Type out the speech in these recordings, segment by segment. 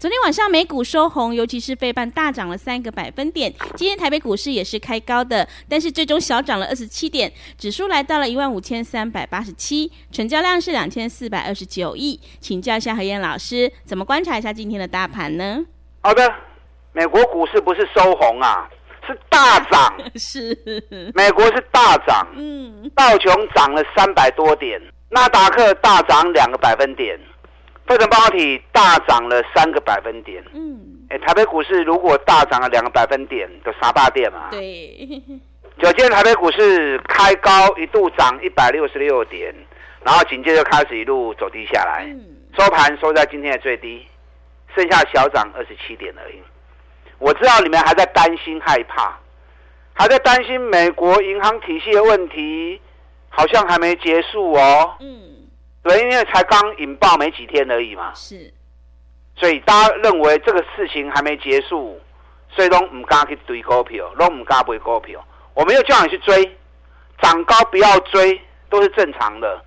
昨天晚上美股收红，尤其是费半大涨了三个百分点。今天台北股市也是开高的，但是最终小涨了二十七点，指数来到了一万五千三百八十七，成交量是两千四百二十九亿。请教一下何燕老师，怎么观察一下今天的大盘呢？好的，美国股市不是收红啊，是大涨。是，美国是大涨。嗯，道琼涨了三百多点，纳达克大涨两个百分点。汇成半导体大涨了三个百分点。嗯，哎，台北股市如果大涨了两个百分点，就杀大店嘛。对。就今天台北股市开高一度涨一百六十六点，然后紧接着开始一路走低下来，收盘收在今天的最低，剩下小涨二十七点而已。我知道你们还在担心害怕，还在担心美国银行体系的问题，好像还没结束哦。嗯。对，因为才刚引爆没几天而已嘛，是，所以大家认为这个事情还没结束，所以都唔敢去追股票，都唔敢买股票。我没有叫你去追，涨高不要追，都是正常的。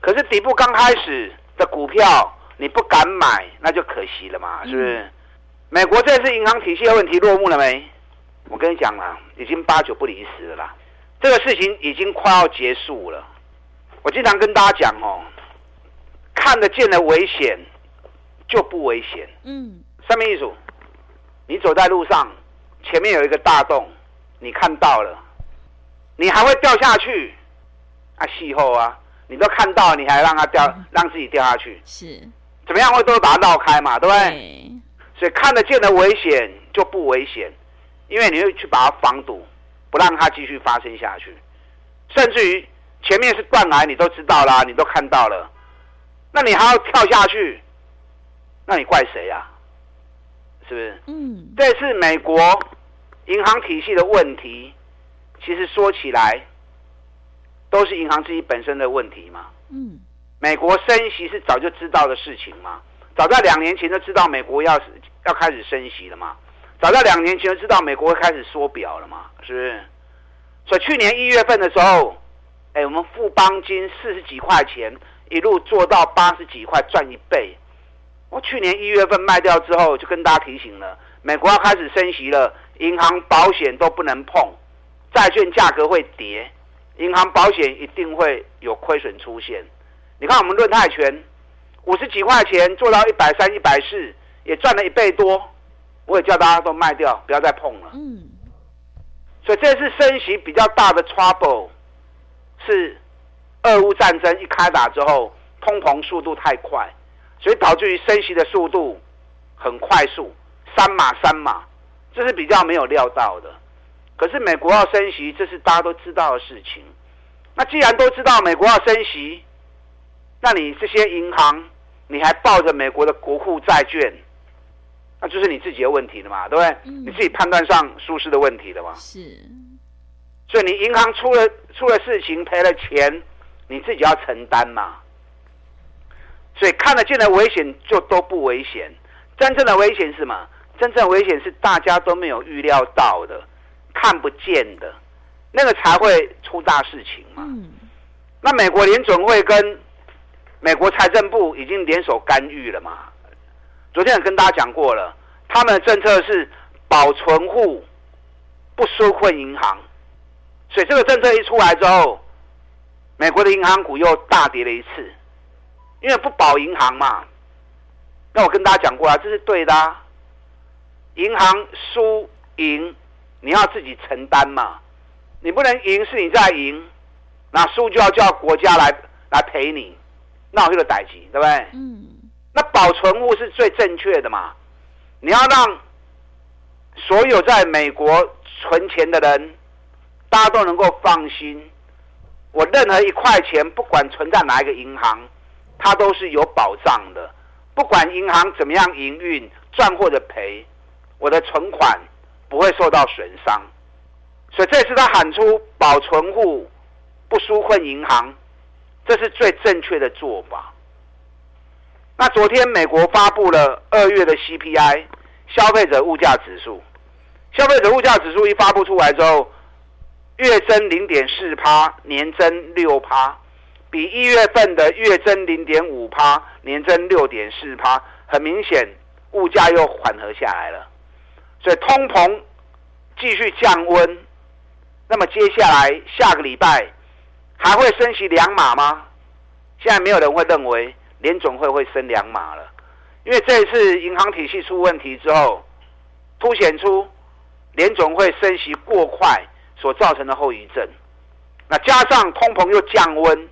可是底部刚开始的股票你不敢买，那就可惜了嘛，是不是？美国这次银行体系的问题落幕了没？我跟你讲了，已经八九不离十了啦。这个事情已经快要结束了。我经常跟大家讲哦。看得见的危险就不危险。嗯，上面一组，你走在路上，前面有一个大洞，你看到了，你还会掉下去？啊，气候啊，你都看到，你还让它掉，让自己掉下去？是，怎么样会都把它绕开嘛？对不对？所以看得见的危险就不危险，因为你会去把它防堵，不让它继续发生下去。甚至于前面是断崖，你都知道啦，你都看到了。那你还要跳下去？那你怪谁呀？是不是？嗯，这是美国银行体系的问题。其实说起来，都是银行自己本身的问题嘛。嗯，美国升息是早就知道的事情嘛，早在两年前就知道美国要要开始升息了嘛，早在两年前就知道美国会开始缩表了嘛，是不是？所以去年一月份的时候，哎，我们富邦金四十几块钱。一路做到八十几块赚一倍，我去年一月份卖掉之后，就跟大家提醒了，美国要开始升息了，银行保险都不能碰，债券价格会跌，银行保险一定会有亏损出现。你看我们论泰拳，五十几块钱做到一百三、一百四，也赚了一倍多，我也叫大家都卖掉，不要再碰了。嗯，所以这次升息比较大的 trouble 是。俄乌战争一开打之后，通膨速度太快，所以导致于升息的速度很快速，三码三码，这是比较没有料到的。可是美国要升息，这是大家都知道的事情。那既然都知道美国要升息，那你这些银行，你还抱着美国的国库债券，那就是你自己的问题了嘛，对不对？你自己判断上舒适的问题了嘛。是。所以你银行出了出了事情，赔了钱。你自己要承担嘛，所以看得见的危险就都不危险，真正的危险是什么？真正的危险是大家都没有预料到的，看不见的，那个才会出大事情嘛。那美国联准会跟美国财政部已经联手干预了嘛？昨天也跟大家讲过了，他们的政策是保存户不纾困银行，所以这个政策一出来之后。美国的银行股又大跌了一次，因为不保银行嘛。那我跟大家讲过啊，这是对的。银行输赢，你要自己承担嘛。你不能赢是你在赢，那输就要叫国家来来赔你，那我这个代级，对不对？嗯。那保存物是最正确的嘛？你要让所有在美国存钱的人大家都能够放心。我任何一块钱，不管存在哪一个银行，它都是有保障的。不管银行怎么样营运，赚或者赔，我的存款不会受到损伤。所以这次他喊出保存户不纾困银行，这是最正确的做法。那昨天美国发布了二月的 CPI 消费者物价指数，消费者物价指数一发布出来之后，月增零点四趴，年增六趴，比一月份的月增零点五趴，年增六点四趴，很明显物价又缓和下来了，所以通膨继续降温。那么接下来下个礼拜还会升息两码吗？现在没有人会认为。联总会会升两码了，因为这一次银行体系出问题之后，凸显出联总会升息过快所造成的后遗症。那加上通膨又降温，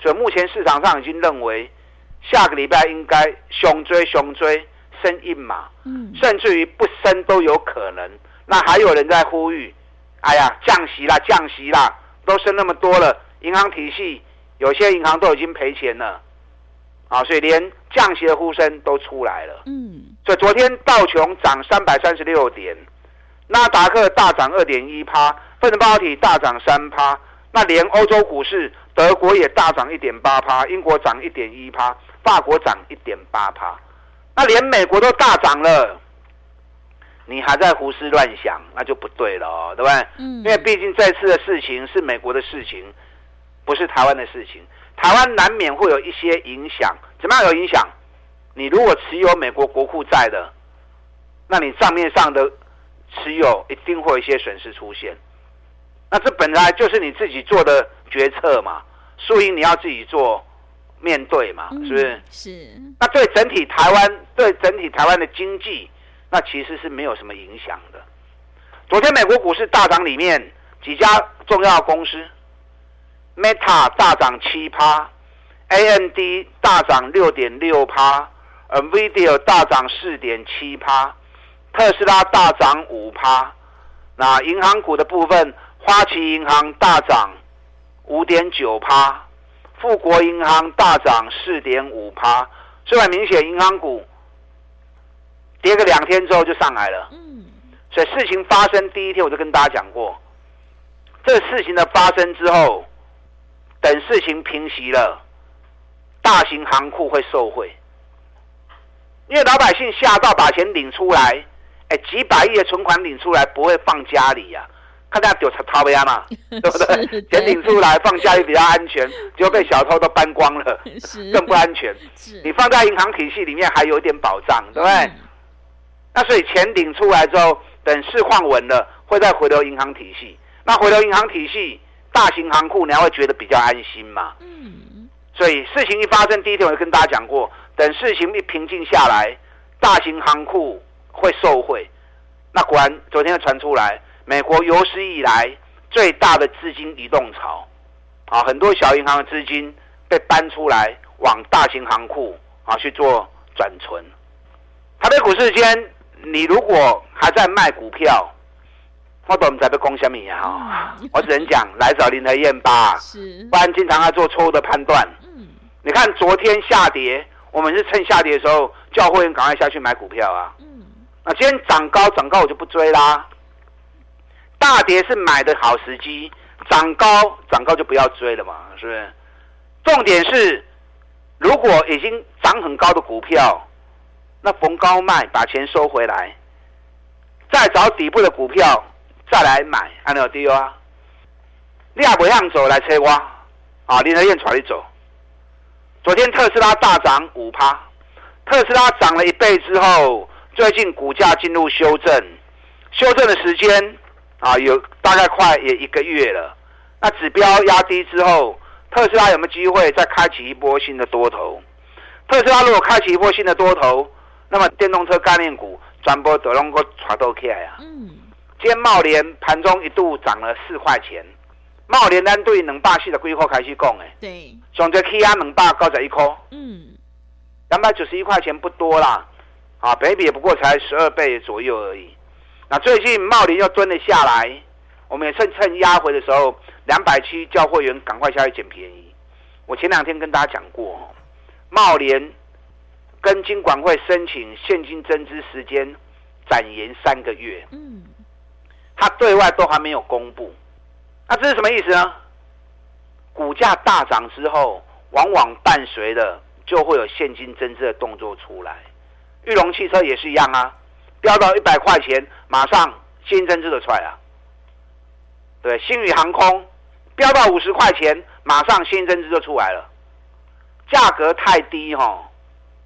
所以目前市场上已经认为下个礼拜应该熊追熊追升一码，嗯，甚至于不升都有可能。那还有人在呼吁，哎呀，降息啦，降息啦，都升那么多了，银行体系有些银行都已经赔钱了。啊，所以连降息的呼声都出来了。嗯，所以昨天道琼涨三百三十六点，纳达克大涨二点一趴，分成半导体大涨三趴。那连欧洲股市，德国也大涨一点八趴，英国涨一点一趴，法国涨一点八趴。那连美国都大涨了，你还在胡思乱想，那就不对了哦，对不对？嗯，因为毕竟这次的事情是美国的事情，不是台湾的事情。台湾难免会有一些影响，怎么样有影响？你如果持有美国国库债的，那你账面上的持有一定会有一些损失出现。那这本来就是你自己做的决策嘛，输赢你要自己做面对嘛，是不是？是。那对整体台湾，对整体台湾的经济，那其实是没有什么影响的。昨天美国股市大涨，里面几家重要公司。Meta 大涨七趴，AMD 大涨六点六趴，NVIDIA 大涨四点七趴，特斯拉大涨五趴。那银行股的部分，花旗银行大涨五点九趴，富国银行大涨四点五趴。这很明显，银行股跌个两天之后就上来了。嗯，所以事情发生第一天，我就跟大家讲过，这事情的发生之后。等事情平息了，大型行库会受贿，因为老百姓吓到把钱领出来，哎，几百亿的存款领出来不会放家里呀？看大家丢掏不嘛，对不对？钱领出来放家里比较安全，结果被小偷都搬光了，更不安全。你放在银行体系里面还有一点保障，对不对？那所以钱领出来之后，等市况稳了，会再回流银行体系。那回流银行体系。大型行库，你还会觉得比较安心嘛？嗯，所以事情一发生，第一天我就跟大家讲过，等事情一平静下来，大型行库会受贿。那果然，昨天传出来，美国有史以来最大的资金移动潮，啊，很多小银行的资金被搬出来往大型行库啊去做转存。台北股市间，你如果还在卖股票。我都唔知要讲什么哈，我只能讲来找林和燕吧，不然经常要做错误的判断。嗯，你看昨天下跌，我们是趁下跌的时候叫会员赶快下去买股票啊。那今天涨高涨高我就不追啦。大跌是买的好时机，涨高涨高就不要追了嘛，是不是？重点是，如果已经涨很高的股票，那逢高卖，把钱收回来，再找底部的股票。再来买，安有对啊？你也不让走来催我啊？林德燕传你走。昨天特斯拉大涨五趴，特斯拉涨了一倍之后，最近股价进入修正，修正的时间啊，有大概快也一个月了。那指标压低之后，特斯拉有没有机会再开启一波新的多头？特斯拉如果开启一波新的多头，那么电动车概念股转播都能够传到起来啊。嗯。今天茂联盘中一度涨了四块钱，茂联单对两百四的规划开始讲诶，对，上只 K 啊两百高十一块，嗯，两百九十一块钱不多啦，啊，北比也不过才十二倍左右而已。那最近茂联又蹲了下来，我们也趁趁压回的时候，两百七叫会员赶快下去捡便宜。我前两天跟大家讲过，茂联跟金管会申请现金增资时间展延三个月，嗯，他对外都还没有公布，那这是什么意思呢？股价大涨之后，往往伴随的就会有现金增资的动作出来。玉龙汽车也是一样啊，飙到一百块钱，马上新增资的出来啊。对，新宇航空飙到五十块钱。马上新增资就出来了，价格太低哈，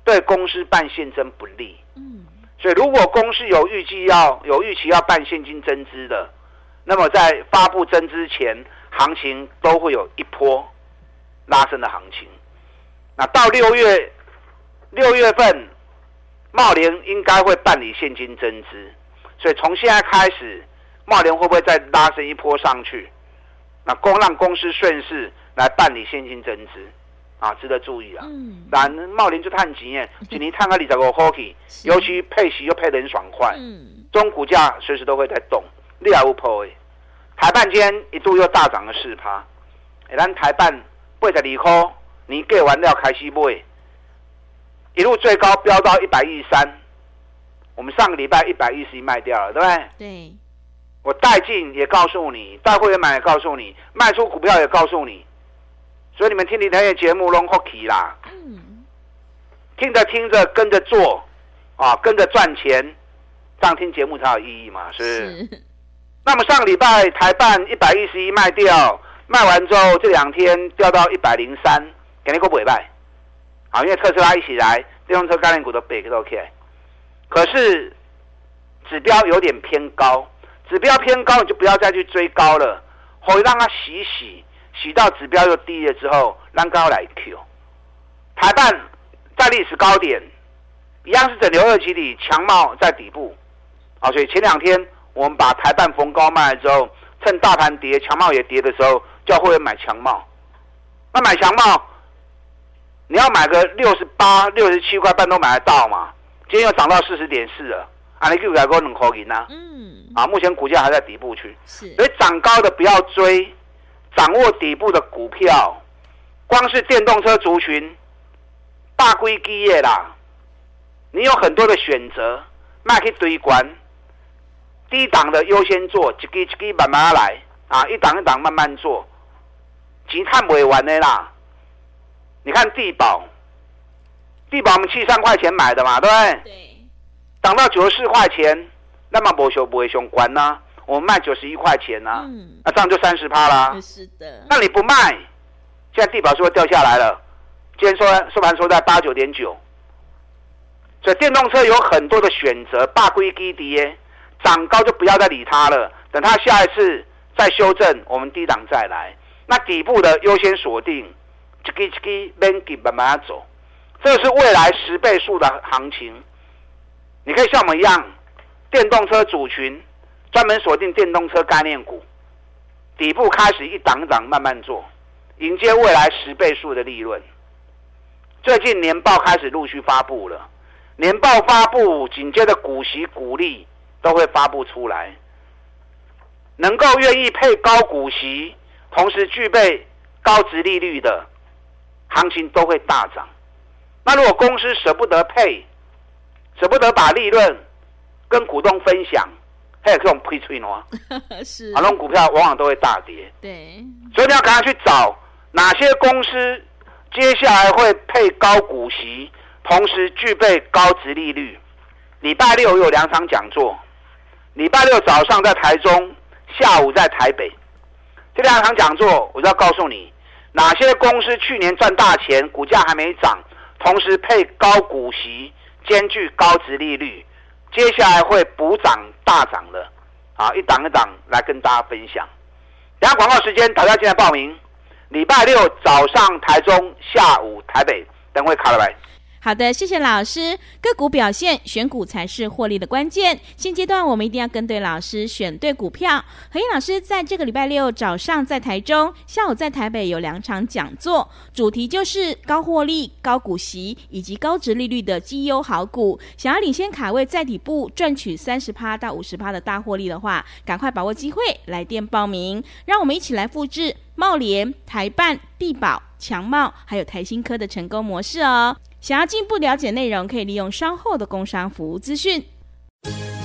对公司办现增不利。嗯，所以如果公司有预计要有预期要办现金增资的，那么在发布增资前，行情都会有一波拉升的行情。那到六月六月份，茂联应该会办理现金增资，所以从现在开始，茂联会不会再拉升一波上去？那公让公司顺势。来办理现金增资，啊，值得注意啊。嗯，那茂林就探钱耶，今年探个二十个 hockey，尤其配息又配得很爽快。嗯，中股价随时都会在动，利亚乌破诶。台半间一度又大涨了四趴，咱台半八十二块，你过完了开始买，一路最高飙到一百一十三，我们上个礼拜一百一十一卖掉了，对不对？对。我带进也告诉你，带会员买也告诉你，卖出股票也告诉你。所以你们听你台的节目拢好奇啦，听着听着跟着做，啊，跟着赚钱，这样听节目才有意义嘛，是。那么上个礼拜台办一百一十一卖掉，卖完之后这两天掉到一百零三，肯定够不会卖，啊，因为特斯拉一起来，电动车概念股都背个都 OK。可是指标有点偏高，指标偏高你就不要再去追高了，可以让它洗洗。洗到指标又低了之后，让高来 Q，台办在历史高点，一样是整流二级里强貌在底部，啊，所以前两天我们把台办逢高卖了之后，趁大盘跌，强貌也跌的时候，叫会员买强貌。那买强貌，你要买个六十八、六十七块半都买得到嘛？今天又涨到四十点四了，啊，你给改过能可以呢？嗯，啊，目前股价还在底部区，是，所以涨高的不要追。掌握底部的股票，光是电动车族群，大规基业啦，你有很多的选择，卖去堆关，低档的优先做，一支一支慢慢来啊，一档一档慢慢做，钱看不完的啦。你看地保，地保我们七三块钱买的嘛，对不对？对。涨到九十四块钱，那么不修不会相关呢。我们卖九十一块钱呐，那这样就三十趴啦。是的。那你不卖，现在地保是不是掉下来了？今天收收盘收在八九点九。所以电动车有很多的选择，大规低跌，涨高就不要再理它了。等它下一次再修正，我们低档再来。那底部的优先锁定，这个这个慢慢慢走。这是未来十倍数的行情。你可以像我们一样，电动车组群。专门锁定电动车概念股，底部开始一档档慢慢做，迎接未来十倍数的利润。最近年报开始陆续发布了，年报发布紧接着股息股利都会发布出来，能够愿意配高股息，同时具备高值利率的行情都会大涨。那如果公司舍不得配，舍不得把利润跟股东分享。还有这种推吹喏，是，啊，那种股票往往都会大跌。对，所以你要赶快去找哪些公司接下来会配高股息，同时具备高值利率。礼拜六有两场讲座，礼拜六早上在台中，下午在台北。这两场讲座，我就要告诉你哪些公司去年赚大钱，股价还没涨，同时配高股息，兼具高值利率。接下来会补涨大涨的，啊，一档一档来跟大家分享。等下广告时间，大家进来报名。礼拜六早上台中，下午台北，等会卡了来。好的，谢谢老师。个股表现，选股才是获利的关键。现阶段我们一定要跟对老师，选对股票。何燕老师在这个礼拜六早上在台中，下午在台北有两场讲座，主题就是高获利、高股息以及高值利率的绩优好股。想要领先卡位，在底部赚取三十趴到五十趴的大获利的话，赶快把握机会，来电报名。让我们一起来复制茂联、台办、地保、强茂还有台新科的成功模式哦。想要进一步了解内容，可以利用稍后的工商服务资讯。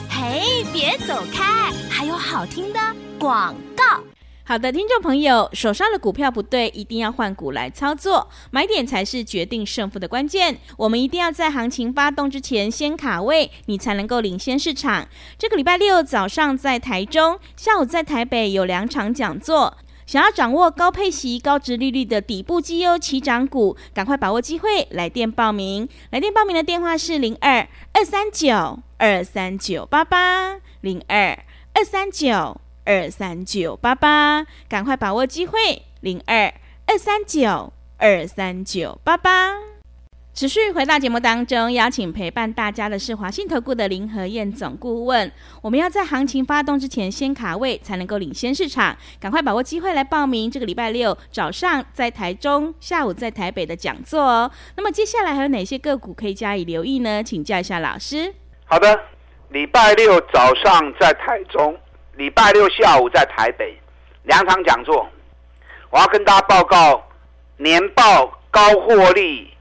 嘿，别走开，还有好听的广告。好的，听众朋友，手上的股票不对，一定要换股来操作，买点才是决定胜负的关键。我们一定要在行情发动之前先卡位，你才能够领先市场。这个礼拜六早上在台中，下午在台北有两场讲座。想要掌握高配息、高值利率的底部绩优起涨股，赶快把握机会，来电报名。来电报名的电话是零二二三九二三九八八零二二三九二三九八八，赶快把握机会，零二二三九二三九八八。持续回到节目当中，邀请陪伴大家的是华信投顾的林和燕总顾问。我们要在行情发动之前先卡位，才能够领先市场。赶快把握机会来报名这个礼拜六早上在台中，下午在台北的讲座哦。那么接下来还有哪些个股可以加以留意呢？请教一下老师。好的，礼拜六早上在台中，礼拜六下午在台北两场讲座，我要跟大家报告年报高获利。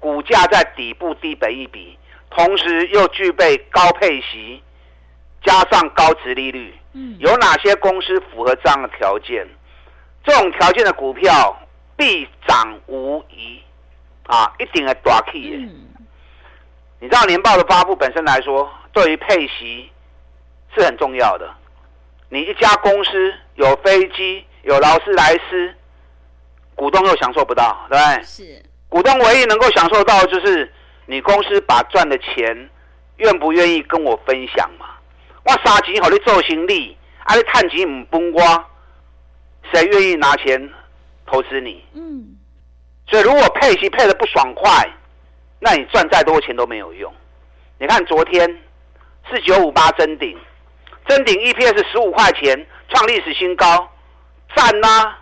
股价在底部低本一比，同时又具备高配息，加上高值利率，嗯，有哪些公司符合这样的条件？这种条件的股票必涨无疑，啊，一定的大 key。嗯，你知道年报的发布本身来说，对于配息是很重要的。你一家公司有飞机，有劳斯莱斯，股东又享受不到，对不对？是。股东唯一能够享受到，就是你公司把赚的钱，愿不愿意跟我分享嘛？我杀钱好你做行李，啊你探钱唔崩瓜，谁愿意拿钱投资你？嗯。所以如果配息配的不爽快，那你赚再多钱都没有用。你看昨天四九五八真顶，真顶 EPS 十五块钱，创历史新高，赞呐！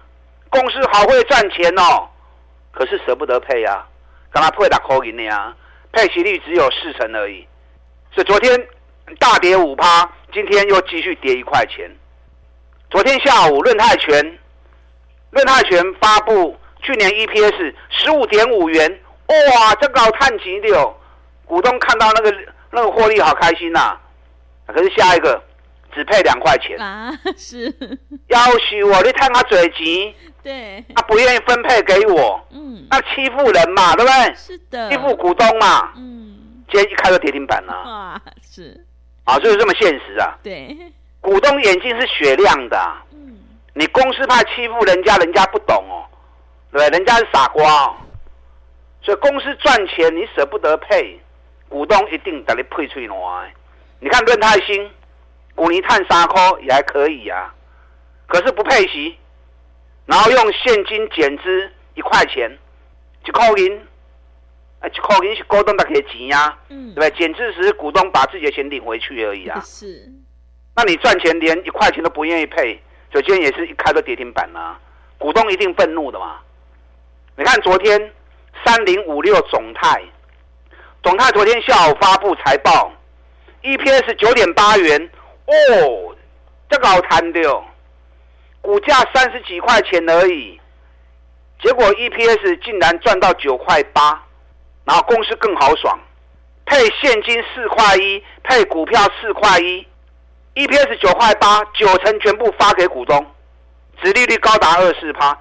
公司好会赚钱哦。可是舍不得配呀，刚他配打扣银的呀，配息率只有四成而已，所以昨天大跌五趴，今天又继续跌一块钱。昨天下午润泰全，润泰全发布去年 EPS 十五点五元，哇，这个好探极的，股东看到那个那个获利好开心呐。可是下一个只配两块钱啊，是要求我你探他嘴急。对，他不愿意分配给我，嗯，那欺负人嘛，对不对？是的，欺负股东嘛，嗯，今天一开就跌停板了，啊，是，啊，就是这么现实啊，对，股东眼睛是雪亮的，嗯，你公司怕欺负人家，人家不懂哦，对？人家是傻瓜哦，所以公司赚钱你舍不得配，股东一定得你配出来。你看润泰新，股尼碳沙科也还可以啊，可是不配息。然后用现金减资一块钱，一块银，啊，一块银是股东的给钱呀，嗯，对不对？减资时股东把自己的钱领回去而已啊。是，那你赚钱连一块钱都不愿意配，首先也是一开个跌停板啊，股东一定愤怒的嘛。你看昨天三零五六总泰，总泰昨天下午发布财报，EPS 九点八元，哦，这个好谈的哦。股价三十几块钱而已，结果 EPS 竟然赚到九块八，然后公司更豪爽，配现金四块一，配股票四块一，EPS 九块八，九成全部发给股东，殖利率高达二四趴。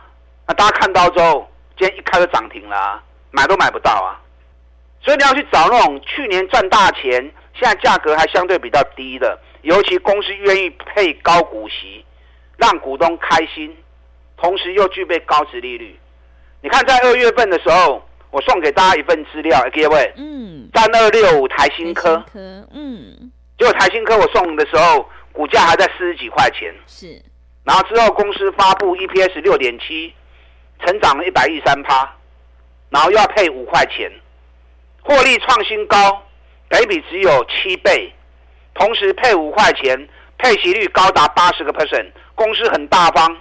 那大家看到之后，今天一开就涨停了，买都买不到啊！所以你要去找那种去年赚大钱，现在价格还相对比较低的，尤其公司愿意配高股息。让股东开心，同时又具备高值利率。你看，在二月份的时候，我送给大家一份资料，各位，嗯，三二六五台新科，嗯，结果台新科我送的时候，股价还在四十几块钱，是。然后之后公司发布 EPS 六点七，成长了一百一三趴，然后又要配五块钱，获利创新高，倍比只有七倍，同时配五块钱，配息率高达八十个 percent，公司很大方，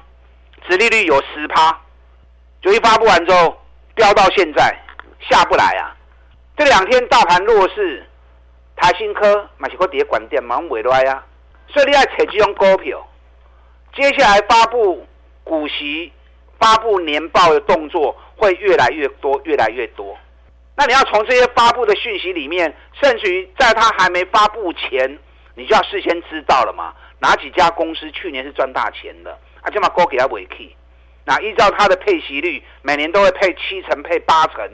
殖利率有十趴，就一发布完之后飙到现在下不来啊！这两天大盘弱势，台新科买起个跌管店忙尾来啊，所以你要采这种股票，接下来发布股息、发布年报的动作会越来越多，越来越多。那你要从这些发布的讯息里面，甚至于在它还没发布前，你就要事先知道了嘛？哪几家公司去年是赚大钱的？啊，就把高给他尾 key。那依照它的配息率，每年都会配七成、配八成。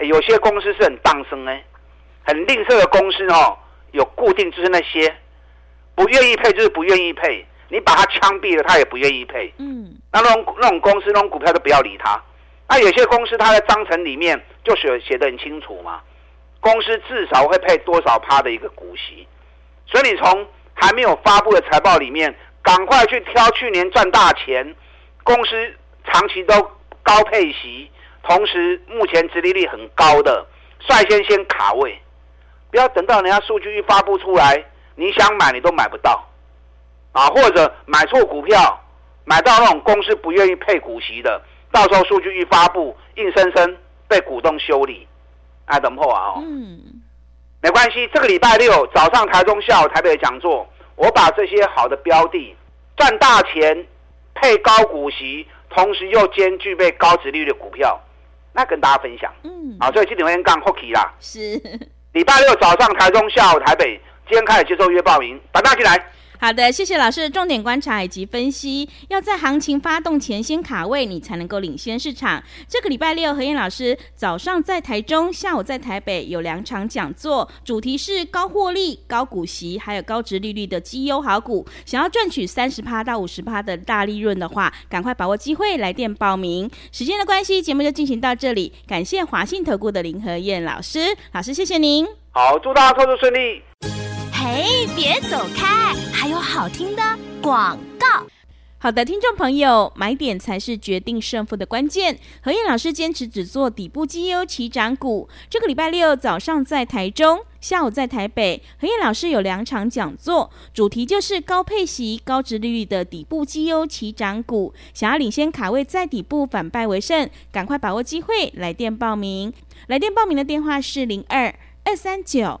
有些公司是很当生哎，很吝啬的公司哦，有固定就是那些不愿意配就是不愿意配，你把它枪毙了，他也不愿意配。嗯，那那种那种公司那种股票都不要理它。那有些公司它在章程里面就写写的很清楚嘛，公司至少会配多少趴的一个股息，所以你从还没有发布的财报里面，赶快去挑去年赚大钱，公司长期都高配息，同时目前殖利率很高的，率先先卡位，不要等到人家数据一发布出来，你想买你都买不到，啊，或者买错股票，买到那种公司不愿意配股息的。到时候数据一发布，硬生生被股东修理，啊，等破啊！哦，嗯，没关系。这个礼拜六早上台中下午台北的讲座，我把这些好的标的赚大钱、配高股息，同时又兼具备高值率的股票，那跟大家分享。嗯，啊，所以今天先干 hockey 啦。是，礼拜六早上台中下午台北，今天开始接受约报名，打大进来。好的，谢谢老师的重点观察以及分析。要在行情发动前先卡位，你才能够领先市场。这个礼拜六，何燕老师早上在台中，下午在台北有两场讲座，主题是高获利、高股息，还有高值利率的绩优好股。想要赚取三十趴到五十趴的大利润的话，赶快把握机会来电报名。时间的关系，节目就进行到这里。感谢华信投顾的林何燕老师，老师谢谢您。好，祝大家操作顺利。嘿，别走开！还有好听的广告。好的，听众朋友，买点才是决定胜负的关键。何燕老师坚持只做底部绩优起涨股。这个礼拜六早上在台中，下午在台北，何燕老师有两场讲座，主题就是高配息、高值利率的底部绩优起涨股。想要领先卡位，在底部反败为胜，赶快把握机会，来电报名。来电报名的电话是零二二三九。